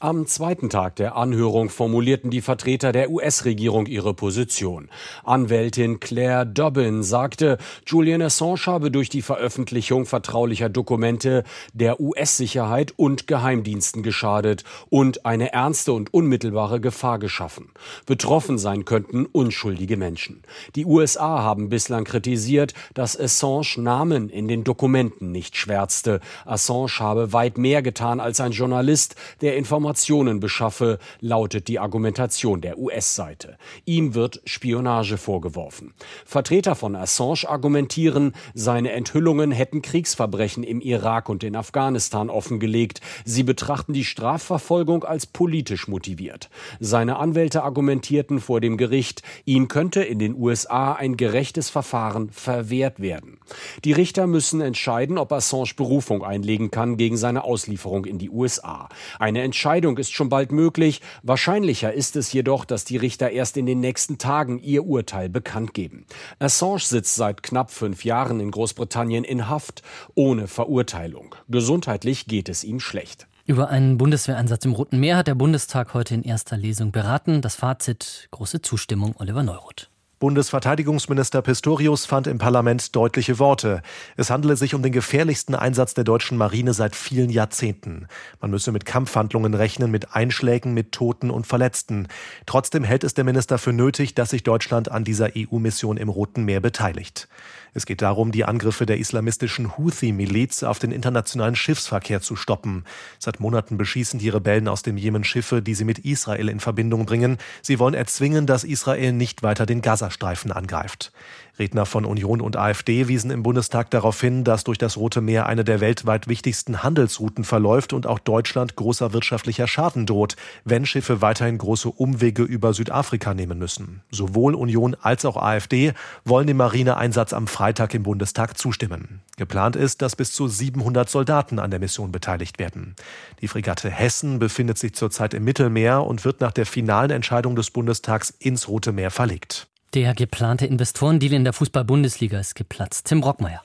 Am zweiten Tag der Anhörung formulierten die Vertreter der US-Regierung ihre Position. Anwältin Claire Dobbin sagte, Julian Assange habe durch die Veröffentlichung vertraulicher Dokumente der US-Sicherheit und Geheimdiensten geschadet und eine ernste und unmittelbare Gefahr geschaffen. Betroffen sein könnten unschuldige Menschen. Die USA haben bislang kritisiert, dass Assange Namen in den Dokumenten nicht schwärzte. Assange habe weit mehr getan als ein Journalist, der Informationen Informationen beschaffe, lautet die Argumentation der US-Seite. Ihm wird Spionage vorgeworfen. Vertreter von Assange argumentieren, seine Enthüllungen hätten Kriegsverbrechen im Irak und in Afghanistan offengelegt. Sie betrachten die Strafverfolgung als politisch motiviert. Seine Anwälte argumentierten vor dem Gericht, ihm könnte in den USA ein gerechtes Verfahren verwehrt werden. Die Richter müssen entscheiden, ob Assange Berufung einlegen kann gegen seine Auslieferung in die USA. Eine Entscheidung Entscheidung ist schon bald möglich. Wahrscheinlicher ist es jedoch, dass die Richter erst in den nächsten Tagen ihr Urteil bekannt geben. Assange sitzt seit knapp fünf Jahren in Großbritannien in Haft, ohne Verurteilung. Gesundheitlich geht es ihm schlecht. Über einen Bundeswehreinsatz im Roten Meer hat der Bundestag heute in erster Lesung beraten. Das Fazit große Zustimmung Oliver Neuroth. Bundesverteidigungsminister Pistorius fand im Parlament deutliche Worte. Es handele sich um den gefährlichsten Einsatz der deutschen Marine seit vielen Jahrzehnten. Man müsse mit Kampfhandlungen rechnen, mit Einschlägen, mit Toten und Verletzten. Trotzdem hält es der Minister für nötig, dass sich Deutschland an dieser EU-Mission im Roten Meer beteiligt. Es geht darum, die Angriffe der islamistischen Houthi-Miliz auf den internationalen Schiffsverkehr zu stoppen. Seit Monaten beschießen die Rebellen aus dem Jemen Schiffe, die sie mit Israel in Verbindung bringen. Sie wollen erzwingen, dass Israel nicht weiter den Gazastreifen angreift. Redner von Union und AfD wiesen im Bundestag darauf hin, dass durch das Rote Meer eine der weltweit wichtigsten Handelsrouten verläuft und auch Deutschland großer wirtschaftlicher Schaden droht, wenn Schiffe weiterhin große Umwege über Südafrika nehmen müssen. Sowohl Union als auch AfD wollen dem Marineeinsatz am Freitag im Bundestag zustimmen. Geplant ist, dass bis zu 700 Soldaten an der Mission beteiligt werden. Die Fregatte Hessen befindet sich zurzeit im Mittelmeer und wird nach der finalen Entscheidung des Bundestags ins Rote Meer verlegt. Der geplante Investorendeal in der Fußball-Bundesliga ist geplatzt. Tim Rockmeier.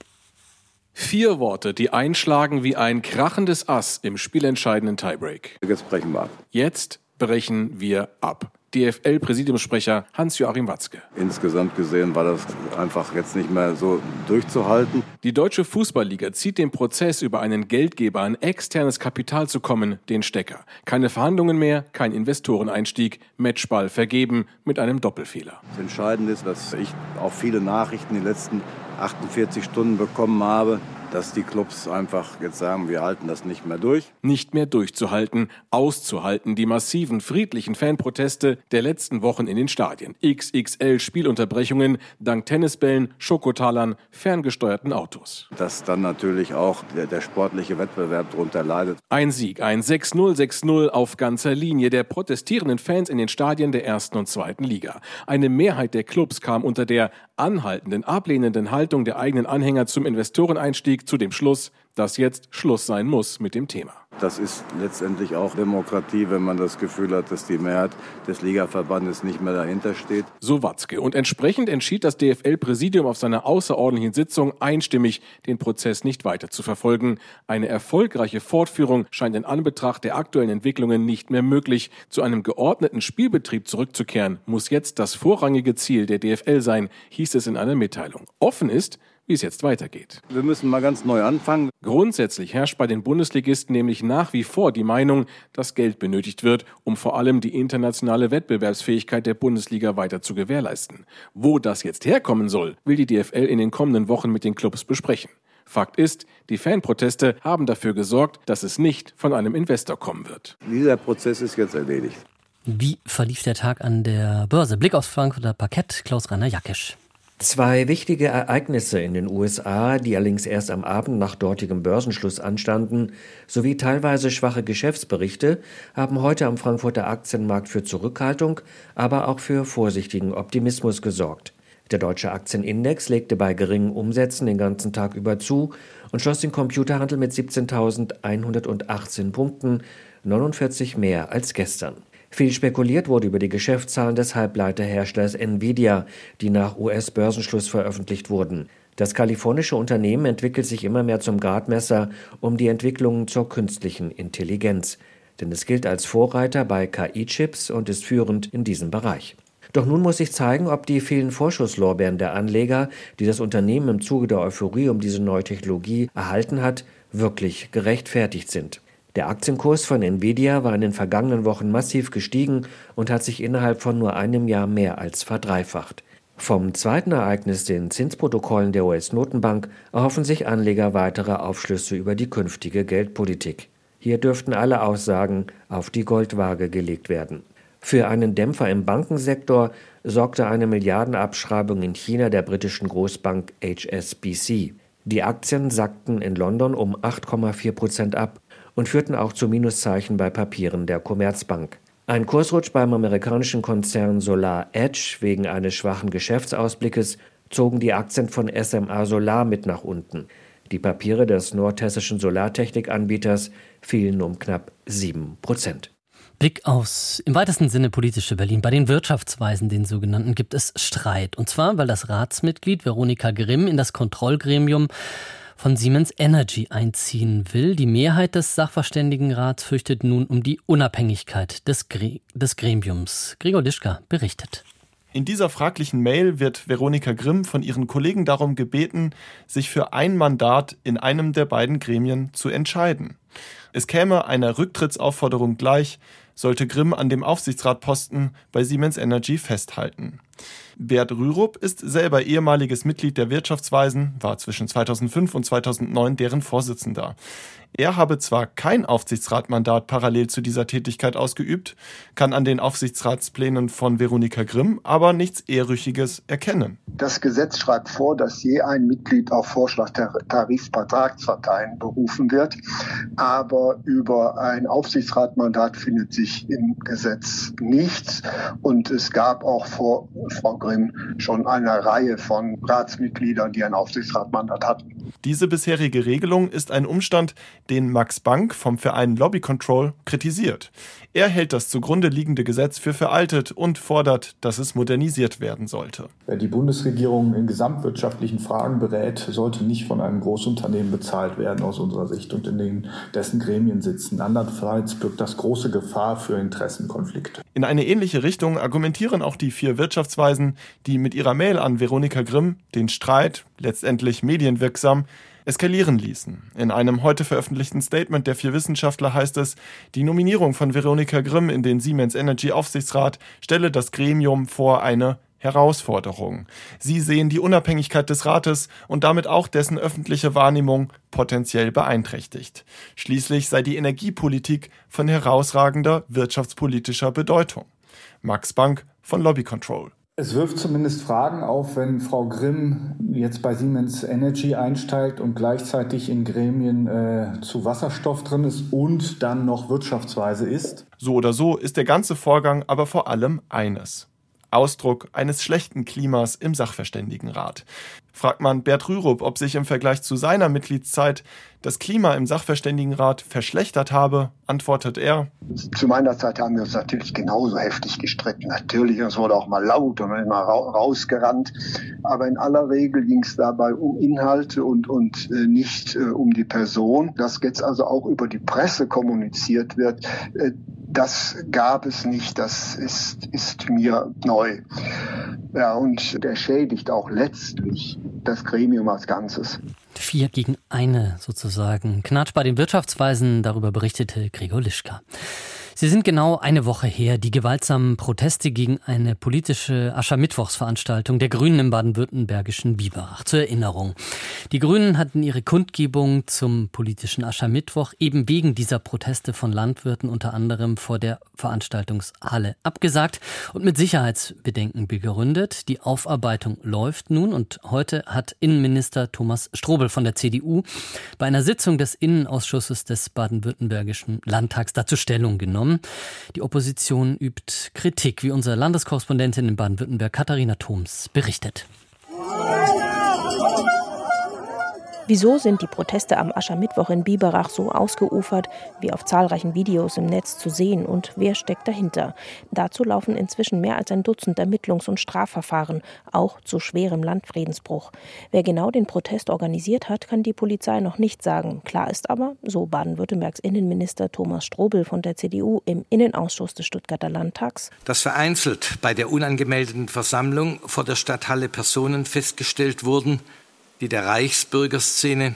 Vier Worte, die einschlagen wie ein krachendes Ass im spielentscheidenden Tiebreak. Jetzt brechen wir ab. Jetzt brechen wir ab. DFL-Präsidiumssprecher Hans-Joachim Watzke. Insgesamt gesehen war das einfach jetzt nicht mehr so durchzuhalten. Die Deutsche Fußballliga zieht den Prozess, über einen Geldgeber an externes Kapital zu kommen, den Stecker. Keine Verhandlungen mehr, kein Investoreneinstieg, Matchball vergeben mit einem Doppelfehler. Das Entscheidende ist, dass ich auch viele Nachrichten in den letzten 48 Stunden bekommen habe, dass die Clubs einfach jetzt sagen, wir halten das nicht mehr durch. Nicht mehr durchzuhalten, auszuhalten die massiven friedlichen Fanproteste der letzten Wochen in den Stadien. XXL Spielunterbrechungen dank Tennisbällen, Schokotalern, ferngesteuerten Autos. Dass dann natürlich auch der, der sportliche Wettbewerb darunter leidet. Ein Sieg, ein 6-0, 6-0 auf ganzer Linie der protestierenden Fans in den Stadien der ersten und zweiten Liga. Eine Mehrheit der Clubs kam unter der anhaltenden, ablehnenden Haltung der eigenen Anhänger zum Investoreneinstieg zu dem Schluss, dass jetzt Schluss sein muss mit dem Thema. Das ist letztendlich auch Demokratie, wenn man das Gefühl hat, dass die Mehrheit des Ligaverbandes nicht mehr dahinter steht. So Watzke. Und entsprechend entschied das DFL-Präsidium auf seiner außerordentlichen Sitzung einstimmig, den Prozess nicht weiter zu verfolgen. Eine erfolgreiche Fortführung scheint in Anbetracht der aktuellen Entwicklungen nicht mehr möglich. Zu einem geordneten Spielbetrieb zurückzukehren, muss jetzt das vorrangige Ziel der DFL sein, hieß es in einer Mitteilung. Offen ist, wie es jetzt weitergeht. Wir müssen mal ganz neu anfangen. Grundsätzlich herrscht bei den Bundesligisten nämlich nach wie vor die Meinung, dass Geld benötigt wird, um vor allem die internationale Wettbewerbsfähigkeit der Bundesliga weiter zu gewährleisten. Wo das jetzt herkommen soll, will die DFL in den kommenden Wochen mit den Clubs besprechen. Fakt ist, die Fanproteste haben dafür gesorgt, dass es nicht von einem Investor kommen wird. Dieser Prozess ist jetzt erledigt. Wie verlief der Tag an der Börse? Blick aufs Frankfurter Parkett, Klaus-Rainer Jackisch. Zwei wichtige Ereignisse in den USA, die allerdings erst am Abend nach dortigem Börsenschluss anstanden, sowie teilweise schwache Geschäftsberichte, haben heute am Frankfurter Aktienmarkt für Zurückhaltung, aber auch für vorsichtigen Optimismus gesorgt. Der deutsche Aktienindex legte bei geringen Umsätzen den ganzen Tag über zu und schloss den Computerhandel mit 17.118 Punkten, 49 mehr als gestern. Viel spekuliert wurde über die Geschäftszahlen des Halbleiterherstellers Nvidia, die nach US-Börsenschluss veröffentlicht wurden. Das kalifornische Unternehmen entwickelt sich immer mehr zum Gradmesser um die Entwicklungen zur künstlichen Intelligenz. Denn es gilt als Vorreiter bei KI-Chips und ist führend in diesem Bereich. Doch nun muss sich zeigen, ob die vielen Vorschusslorbeeren der Anleger, die das Unternehmen im Zuge der Euphorie um diese neue Technologie erhalten hat, wirklich gerechtfertigt sind. Der Aktienkurs von Nvidia war in den vergangenen Wochen massiv gestiegen und hat sich innerhalb von nur einem Jahr mehr als verdreifacht. Vom zweiten Ereignis, den Zinsprotokollen der US-Notenbank, erhoffen sich Anleger weitere Aufschlüsse über die künftige Geldpolitik. Hier dürften alle Aussagen auf die Goldwaage gelegt werden. Für einen Dämpfer im Bankensektor sorgte eine Milliardenabschreibung in China der britischen Großbank HSBC. Die Aktien sackten in London um 8,4 Prozent ab und führten auch zu Minuszeichen bei Papieren der Commerzbank. Ein Kursrutsch beim amerikanischen Konzern Solar Edge wegen eines schwachen Geschäftsausblickes zogen die Aktien von SMA Solar mit nach unten. Die Papiere des nordhessischen Solartechnikanbieters fielen um knapp 7 Prozent. Blick aufs im weitesten Sinne politische Berlin. Bei den Wirtschaftsweisen, den sogenannten, gibt es Streit. Und zwar, weil das Ratsmitglied Veronika Grimm in das Kontrollgremium von Siemens Energy einziehen will. Die Mehrheit des Sachverständigenrats fürchtet nun um die Unabhängigkeit des, Gre des Gremiums. Gregor Lischka berichtet. In dieser fraglichen Mail wird Veronika Grimm von ihren Kollegen darum gebeten, sich für ein Mandat in einem der beiden Gremien zu entscheiden. Es käme einer Rücktrittsaufforderung gleich, sollte Grimm an dem Aufsichtsratposten bei Siemens Energy festhalten. Bert Rürup ist selber ehemaliges Mitglied der Wirtschaftsweisen, war zwischen 2005 und 2009 deren Vorsitzender. Er habe zwar kein Aufsichtsratmandat parallel zu dieser Tätigkeit ausgeübt, kann an den Aufsichtsratsplänen von Veronika Grimm aber nichts Ehrrüchiges erkennen. Das Gesetz schreibt vor, dass je ein Mitglied auf Vorschlag der Tarifvertragsparteien berufen wird, aber über ein Aufsichtsratmandat findet sich im Gesetz nichts und es gab auch vor Frau Grimm schon eine Reihe von Ratsmitgliedern, die ein Aufsichtsratmandat hatten. Diese bisherige Regelung ist ein Umstand, den Max Bank vom Verein Lobby Control kritisiert. Er hält das zugrunde liegende Gesetz für veraltet und fordert, dass es modernisiert werden sollte. Wer die Bundesregierung in gesamtwirtschaftlichen Fragen berät, sollte nicht von einem Großunternehmen bezahlt werden aus unserer Sicht und in den, dessen Gremien sitzen. Andernfalls birgt das große Gefahr für Interessenkonflikte. In eine ähnliche Richtung argumentieren auch die vier Wirtschaftsweisen, die mit ihrer Mail an Veronika Grimm den Streit, letztendlich medienwirksam, eskalieren ließen. In einem heute veröffentlichten Statement der vier Wissenschaftler heißt es, die Nominierung von Veronika Grimm in den Siemens Energy Aufsichtsrat stelle das Gremium vor eine Herausforderung. Sie sehen die Unabhängigkeit des Rates und damit auch dessen öffentliche Wahrnehmung potenziell beeinträchtigt. Schließlich sei die Energiepolitik von herausragender wirtschaftspolitischer Bedeutung. Max Bank von Lobby Control. Es wirft zumindest Fragen auf, wenn Frau Grimm jetzt bei Siemens Energy einsteigt und gleichzeitig in Gremien äh, zu Wasserstoff drin ist und dann noch Wirtschaftsweise ist. So oder so ist der ganze Vorgang aber vor allem eines. Ausdruck eines schlechten Klimas im Sachverständigenrat. Fragt man Bert Rürup, ob sich im Vergleich zu seiner Mitgliedszeit das Klima im Sachverständigenrat verschlechtert habe, antwortet er. Zu meiner Zeit haben wir uns natürlich genauso heftig gestritten. Natürlich, es wurde auch mal laut und immer rausgerannt. Aber in aller Regel ging es dabei um Inhalte und, und äh, nicht äh, um die Person. Dass jetzt also auch über die Presse kommuniziert wird, äh, das gab es nicht. Das ist, ist mir neu. Ja, und der schädigt auch letztlich das Gremium als Ganzes. Vier gegen eine sozusagen. Knatsch bei den Wirtschaftsweisen, darüber berichtete Gregor Lischka. Sie sind genau eine Woche her, die gewaltsamen Proteste gegen eine politische Aschermittwochsveranstaltung der Grünen im baden-württembergischen Biberach. Zur Erinnerung. Die Grünen hatten ihre Kundgebung zum politischen Aschermittwoch eben wegen dieser Proteste von Landwirten unter anderem vor der Veranstaltungshalle abgesagt und mit Sicherheitsbedenken begründet. Die Aufarbeitung läuft nun und heute hat Innenminister Thomas Strobel von der CDU bei einer Sitzung des Innenausschusses des baden-württembergischen Landtags dazu Stellung genommen genommen. Die Opposition übt Kritik, wie unsere Landeskorrespondentin in Baden-Württemberg Katharina Thoms berichtet. Wieso sind die Proteste am Aschermittwoch in Biberach so ausgeufert, wie auf zahlreichen Videos im Netz zu sehen und wer steckt dahinter? Dazu laufen inzwischen mehr als ein Dutzend Ermittlungs- und Strafverfahren, auch zu schwerem Landfriedensbruch. Wer genau den Protest organisiert hat, kann die Polizei noch nicht sagen. Klar ist aber, so Baden-Württembergs Innenminister Thomas Strobel von der CDU im Innenausschuss des Stuttgarter Landtags, dass vereinzelt bei der unangemeldeten Versammlung vor der Stadthalle Personen festgestellt wurden, die der Reichsbürgerszene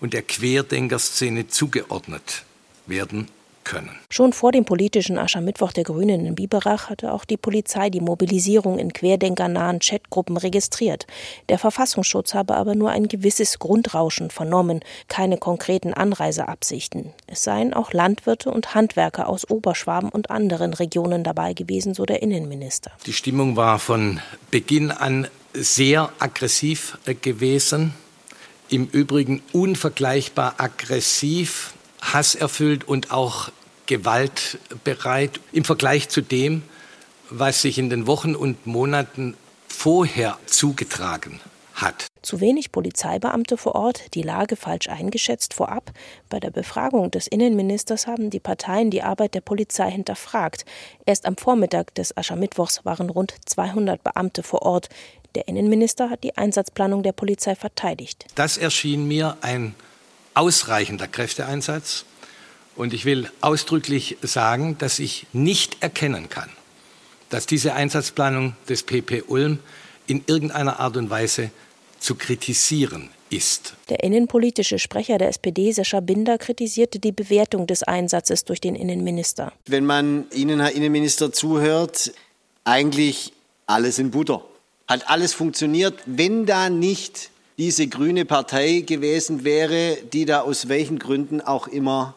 und der Querdenkerszene zugeordnet werden können. Schon vor dem politischen Aschermittwoch der Grünen in Biberach hatte auch die Polizei die Mobilisierung in querdenkernahen Chatgruppen registriert. Der Verfassungsschutz habe aber nur ein gewisses Grundrauschen vernommen, keine konkreten Anreiseabsichten. Es seien auch Landwirte und Handwerker aus Oberschwaben und anderen Regionen dabei gewesen, so der Innenminister. Die Stimmung war von Beginn an sehr aggressiv äh, gewesen. Im Übrigen unvergleichbar aggressiv, hasserfüllt und auch gewaltbereit im Vergleich zu dem, was sich in den Wochen und Monaten vorher zugetragen hat. Zu wenig Polizeibeamte vor Ort, die Lage falsch eingeschätzt vorab. Bei der Befragung des Innenministers haben die Parteien die Arbeit der Polizei hinterfragt. Erst am Vormittag des Aschermittwochs waren rund 200 Beamte vor Ort. Der Innenminister hat die Einsatzplanung der Polizei verteidigt. Das erschien mir ein ausreichender Kräfteeinsatz. Und ich will ausdrücklich sagen, dass ich nicht erkennen kann, dass diese Einsatzplanung des PP Ulm in irgendeiner Art und Weise zu kritisieren ist. Der innenpolitische Sprecher der SPD, Sascha Binder, kritisierte die Bewertung des Einsatzes durch den Innenminister. Wenn man Ihnen, Herr Innenminister, zuhört, eigentlich alles in Butter. Hat alles funktioniert, wenn da nicht diese grüne Partei gewesen wäre, die da aus welchen Gründen auch immer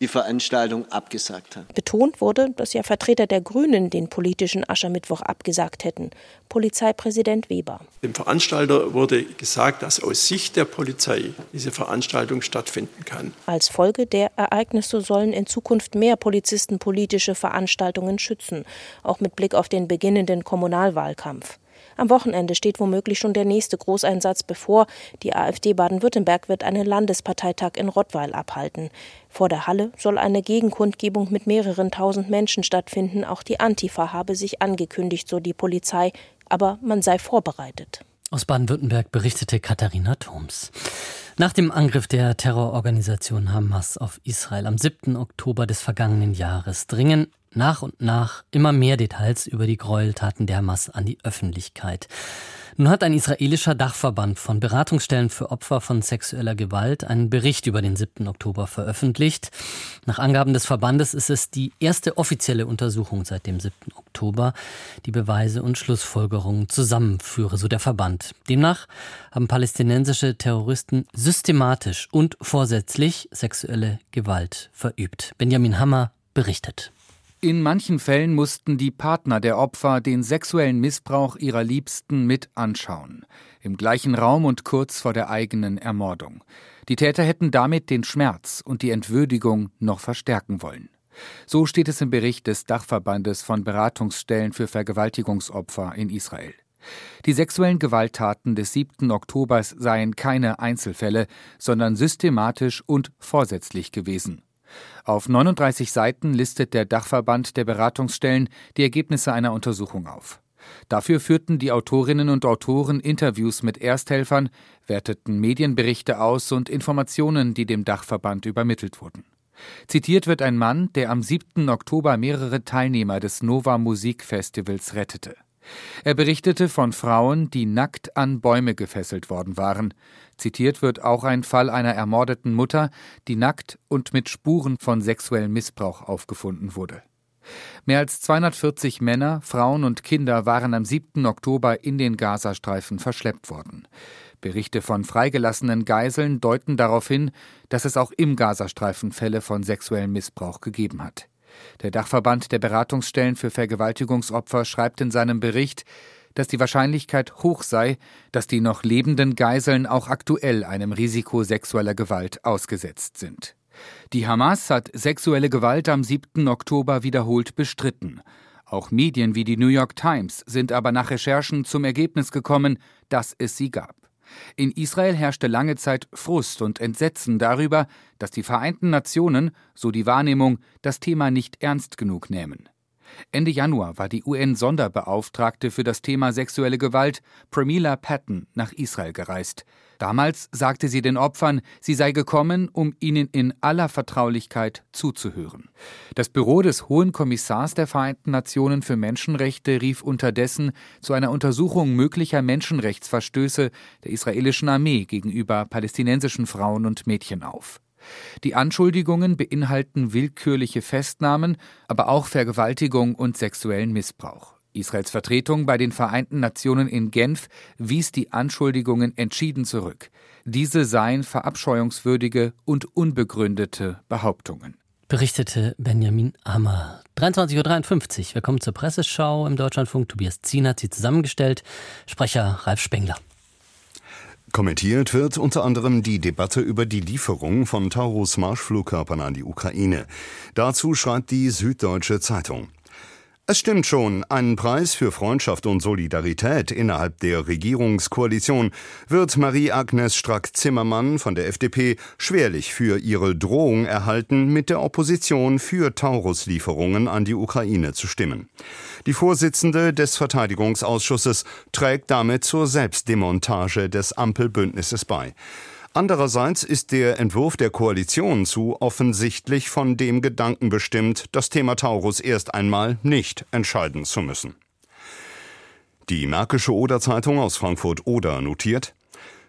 die Veranstaltung abgesagt hat. Betont wurde, dass ja Vertreter der Grünen den politischen Aschermittwoch abgesagt hätten. Polizeipräsident Weber. Dem Veranstalter wurde gesagt, dass aus Sicht der Polizei diese Veranstaltung stattfinden kann. Als Folge der Ereignisse sollen in Zukunft mehr Polizisten politische Veranstaltungen schützen, auch mit Blick auf den beginnenden Kommunalwahlkampf. Am Wochenende steht womöglich schon der nächste Großeinsatz bevor. Die AfD Baden-Württemberg wird einen Landesparteitag in Rottweil abhalten. Vor der Halle soll eine Gegenkundgebung mit mehreren tausend Menschen stattfinden. Auch die Antifa habe sich angekündigt, so die Polizei. Aber man sei vorbereitet. Aus Baden-Württemberg berichtete Katharina Thoms. Nach dem Angriff der Terrororganisation Hamas auf Israel am 7. Oktober des vergangenen Jahres dringen nach und nach immer mehr Details über die Gräueltaten der Hamas an die Öffentlichkeit. Nun hat ein israelischer Dachverband von Beratungsstellen für Opfer von sexueller Gewalt einen Bericht über den 7. Oktober veröffentlicht. Nach Angaben des Verbandes ist es die erste offizielle Untersuchung seit dem 7. Oktober, die Beweise und Schlussfolgerungen zusammenführe, so der Verband. Demnach haben palästinensische Terroristen systematisch und vorsätzlich sexuelle Gewalt verübt. Benjamin Hammer berichtet. In manchen Fällen mussten die Partner der Opfer den sexuellen Missbrauch ihrer Liebsten mit anschauen, im gleichen Raum und kurz vor der eigenen Ermordung. Die Täter hätten damit den Schmerz und die Entwürdigung noch verstärken wollen. So steht es im Bericht des Dachverbandes von Beratungsstellen für Vergewaltigungsopfer in Israel. Die sexuellen Gewalttaten des 7. Oktobers seien keine Einzelfälle, sondern systematisch und vorsätzlich gewesen. Auf 39 Seiten listet der Dachverband der Beratungsstellen die Ergebnisse einer Untersuchung auf. Dafür führten die Autorinnen und Autoren Interviews mit Ersthelfern, werteten Medienberichte aus und Informationen, die dem Dachverband übermittelt wurden. Zitiert wird ein Mann, der am 7. Oktober mehrere Teilnehmer des Nova Musikfestivals rettete. Er berichtete von Frauen, die nackt an Bäume gefesselt worden waren. Zitiert wird auch ein Fall einer ermordeten Mutter, die nackt und mit Spuren von sexuellem Missbrauch aufgefunden wurde. Mehr als 240 Männer, Frauen und Kinder waren am 7. Oktober in den Gazastreifen verschleppt worden. Berichte von freigelassenen Geiseln deuten darauf hin, dass es auch im Gazastreifen Fälle von sexuellem Missbrauch gegeben hat. Der Dachverband der Beratungsstellen für Vergewaltigungsopfer schreibt in seinem Bericht, dass die Wahrscheinlichkeit hoch sei, dass die noch lebenden Geiseln auch aktuell einem Risiko sexueller Gewalt ausgesetzt sind. Die Hamas hat sexuelle Gewalt am 7. Oktober wiederholt bestritten. Auch Medien wie die New York Times sind aber nach Recherchen zum Ergebnis gekommen, dass es sie gab. In Israel herrschte lange Zeit Frust und Entsetzen darüber, dass die Vereinten Nationen, so die Wahrnehmung, das Thema nicht ernst genug nehmen. Ende Januar war die UN-Sonderbeauftragte für das Thema sexuelle Gewalt, Pramila Patton, nach Israel gereist. Damals sagte sie den Opfern, sie sei gekommen, um ihnen in aller Vertraulichkeit zuzuhören. Das Büro des Hohen Kommissars der Vereinten Nationen für Menschenrechte rief unterdessen zu einer Untersuchung möglicher Menschenrechtsverstöße der israelischen Armee gegenüber palästinensischen Frauen und Mädchen auf. Die Anschuldigungen beinhalten willkürliche Festnahmen, aber auch Vergewaltigung und sexuellen Missbrauch. Israels Vertretung bei den Vereinten Nationen in Genf wies die Anschuldigungen entschieden zurück. Diese seien verabscheuungswürdige und unbegründete Behauptungen. Berichtete Benjamin Hammer. 23.53 Uhr. Wir kommen zur Presseschau im Deutschlandfunk. Tobias Zien hat sie zusammengestellt. Sprecher Ralf Spengler. Kommentiert wird unter anderem die Debatte über die Lieferung von Taurus Marschflugkörpern an die Ukraine. Dazu schreibt die Süddeutsche Zeitung. Es stimmt schon, einen Preis für Freundschaft und Solidarität innerhalb der Regierungskoalition wird Marie-Agnes Strack-Zimmermann von der FDP schwerlich für ihre Drohung erhalten, mit der Opposition für Taurus-Lieferungen an die Ukraine zu stimmen. Die Vorsitzende des Verteidigungsausschusses trägt damit zur Selbstdemontage des Ampelbündnisses bei. Andererseits ist der Entwurf der Koalition zu offensichtlich von dem Gedanken bestimmt, das Thema Taurus erst einmal nicht entscheiden zu müssen. Die Märkische Oder-Zeitung aus Frankfurt-Oder notiert,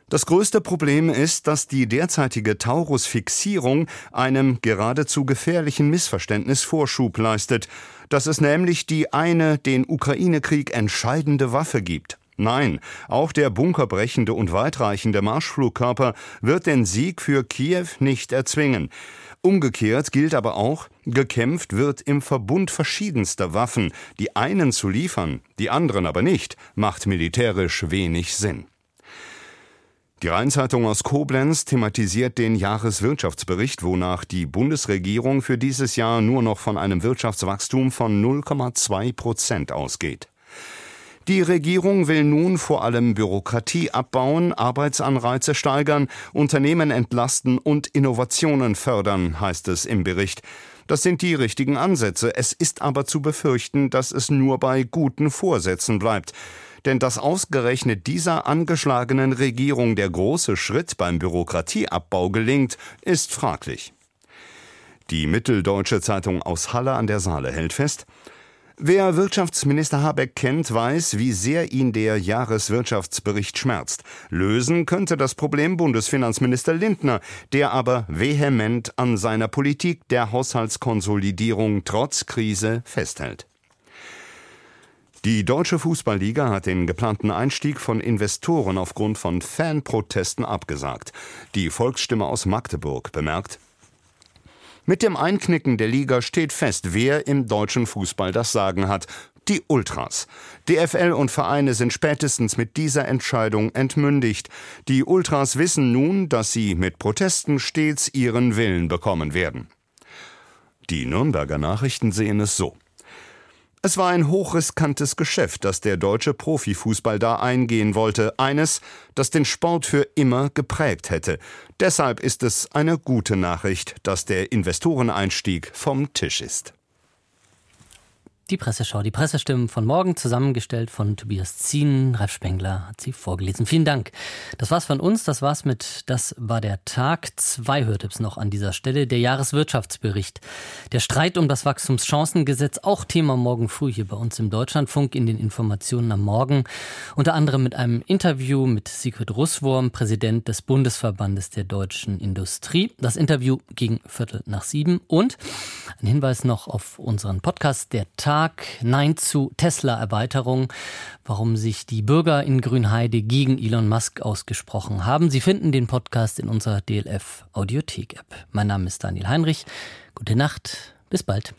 das größte Problem ist, dass die derzeitige Taurus-Fixierung einem geradezu gefährlichen Missverständnis Vorschub leistet, dass es nämlich die eine den Ukraine-Krieg entscheidende Waffe gibt. Nein, auch der bunkerbrechende und weitreichende Marschflugkörper wird den Sieg für Kiew nicht erzwingen. Umgekehrt gilt aber auch, gekämpft wird im Verbund verschiedenster Waffen. Die einen zu liefern, die anderen aber nicht, macht militärisch wenig Sinn. Die Rheinzeitung aus Koblenz thematisiert den Jahreswirtschaftsbericht, wonach die Bundesregierung für dieses Jahr nur noch von einem Wirtschaftswachstum von 0,2 Prozent ausgeht. Die Regierung will nun vor allem Bürokratie abbauen, Arbeitsanreize steigern, Unternehmen entlasten und Innovationen fördern, heißt es im Bericht. Das sind die richtigen Ansätze. Es ist aber zu befürchten, dass es nur bei guten Vorsätzen bleibt. Denn dass ausgerechnet dieser angeschlagenen Regierung der große Schritt beim Bürokratieabbau gelingt, ist fraglich. Die Mitteldeutsche Zeitung aus Halle an der Saale hält fest, Wer Wirtschaftsminister Habeck kennt, weiß, wie sehr ihn der Jahreswirtschaftsbericht schmerzt. Lösen könnte das Problem Bundesfinanzminister Lindner, der aber vehement an seiner Politik der Haushaltskonsolidierung trotz Krise festhält. Die Deutsche Fußballliga hat den geplanten Einstieg von Investoren aufgrund von Fanprotesten abgesagt. Die Volksstimme aus Magdeburg bemerkt, mit dem Einknicken der Liga steht fest, wer im deutschen Fußball das Sagen hat. Die Ultras. DFL und Vereine sind spätestens mit dieser Entscheidung entmündigt. Die Ultras wissen nun, dass sie mit Protesten stets ihren Willen bekommen werden. Die Nürnberger Nachrichten sehen es so. Es war ein hochriskantes Geschäft, das der deutsche Profifußball da eingehen wollte, eines, das den Sport für immer geprägt hätte. Deshalb ist es eine gute Nachricht, dass der Investoreneinstieg vom Tisch ist. Die Presseschau, die Pressestimmen von morgen, zusammengestellt von Tobias Zien. Ralf Spengler hat sie vorgelesen. Vielen Dank. Das war's von uns. Das war's mit Das war der Tag. Zwei Hörtipps noch an dieser Stelle. Der Jahreswirtschaftsbericht. Der Streit um das Wachstumschancengesetz, auch Thema morgen früh hier bei uns im Deutschlandfunk in den Informationen am Morgen. Unter anderem mit einem Interview mit Sigrid Russwurm, Präsident des Bundesverbandes der deutschen Industrie. Das Interview ging Viertel nach sieben. Und ein Hinweis noch auf unseren Podcast, der Tag Tag Nein zu Tesla-Erweiterung, warum sich die Bürger in Grünheide gegen Elon Musk ausgesprochen haben. Sie finden den Podcast in unserer DLF Audiothek-App. Mein Name ist Daniel Heinrich. Gute Nacht, bis bald.